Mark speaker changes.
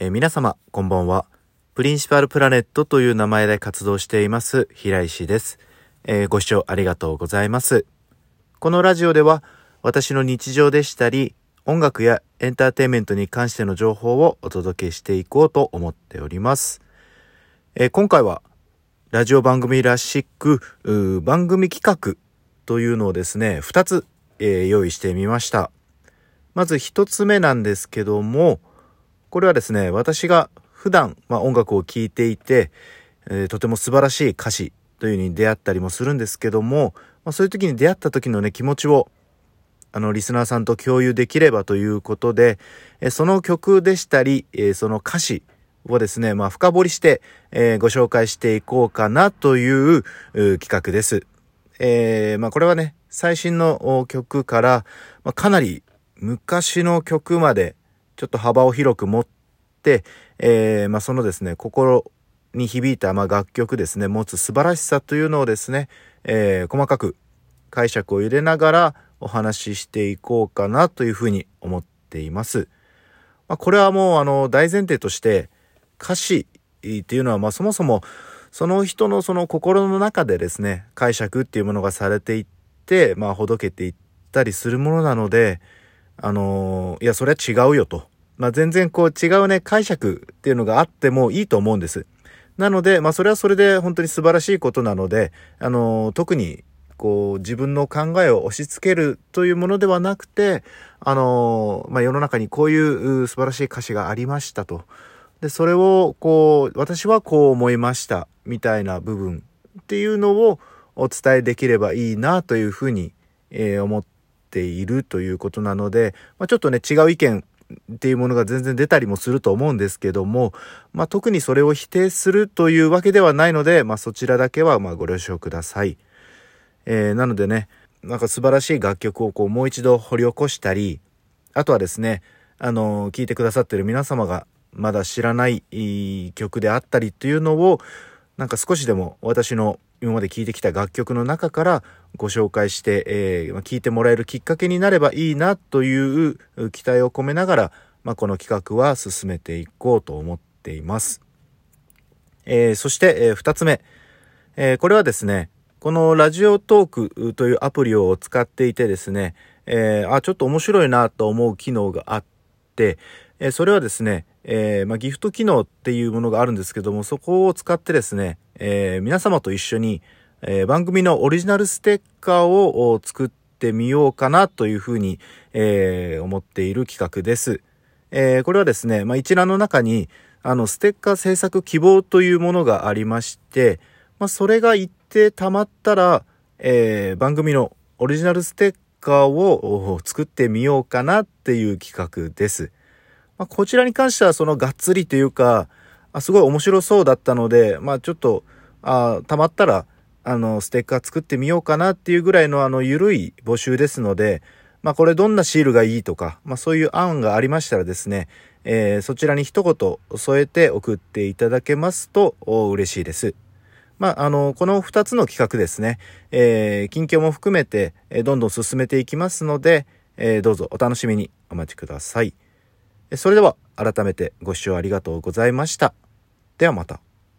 Speaker 1: えー皆様、こんばんは。プリンシパルプラネットという名前で活動しています、平石です。えーご視聴ありがとうございます。このラジオでは、私の日常でしたり、音楽やエンターテインメントに関しての情報をお届けしていこうと思っております。えー今回は、ラジオ番組らしく、番組企画というのをですね、2つ、え用意してみました。まず1つ目なんですけども、これはですね、私が普段、まあ、音楽を聴いていて、えーとても素晴らしい歌詞というのに出会ったりもするんですけども、まあ、そういう時に出会った時のね、気持ちを、あの、リスナーさんと共有できればということで、えーその曲でしたり、えーその歌詞をですね、まあ、深掘りして、えーご紹介していこうかなという企画です。えまあ、これはね、最新の曲から、ま、かなり昔の曲まで、ちょっと幅を広く持って、えーまあ、そのですね、心に響いた、ま、楽曲ですね、持つ素晴らしさというのをですね、えー細かく解釈を入れながらお話ししていこうかなというふうに思っています。まあ、これはもう、あの、大前提として、歌詞っていうのは、ま、そもそも、その人のその心の中でですね、解釈っていうものがされていって、まあ、ほどけていったりするものなので、あのいや、それは違うよと。まあ、全然こう違うね、解釈っていうのがあってもいいと思うんです。なので、まあ、それはそれで本当に素晴らしいことなので、あの特に、こう、自分の考えを押し付けるというものではなくて、あのまあ、世の中にこういう素晴らしい歌詞がありましたと。で、それを、こう、私はこう思いました、みたいな部分っていうのをお伝えできればいいなというふうに、えー思っているということなので、まあ、ちょっとね、違う意見っていうものが全然出たりもすると思うんですけども、まあ、特にそれを否定するというわけではないので、まあ、そちらだけはまあご了承ください。えーなのでね、なんか素晴らしい楽曲をこうもう一度掘り起こしたり、あとはですね、あの聞いてくださってる皆様がまだ知らないいい曲であったりっていうのを、なんか少しでも私の今まで聴いてきた楽曲の中からご紹介して、えー聞いてもらえるきっかけになればいいなという期待を込めながら、まあ、この企画は進めていこうと思っています。えーそして、えー二つ目。えーこれはですね、このラジオトークというアプリを使っていてですね、えあ、ちょっと面白いなと思う機能があって、えそれはですね、えまあ、ギフト機能っていうものがあるんですけども、そこを使ってですね、え皆様と一緒に、えー番組のオリジナルステッカーを作ってみようかなというふうに、えー思っている企画です。えーこれはですね、まあ、一覧の中に、あの、ステッカー制作希望というものがありまして、まあ、それが一定溜まったら、え番組のオリジナルステッカーを作ってみようかなっていう企画です。まあ、こちらに関してはそのがっつりというか、あすごい面白そうだったので、まあちょっと、あ溜まったら、あの、ステッカー作ってみようかなっていうぐらいのあの、ゆるい募集ですので、まあこれどんなシールがいいとか、まあそういう案がありましたらですね、えーそちらに一言添えて送っていただけますと嬉しいです。まあ、あの、この二つの企画ですね、えー近況も含めて、えーどんどん進めていきますので、えーどうぞお楽しみにお待ちください。それでは改めてご視聴ありがとうございました。ではまた。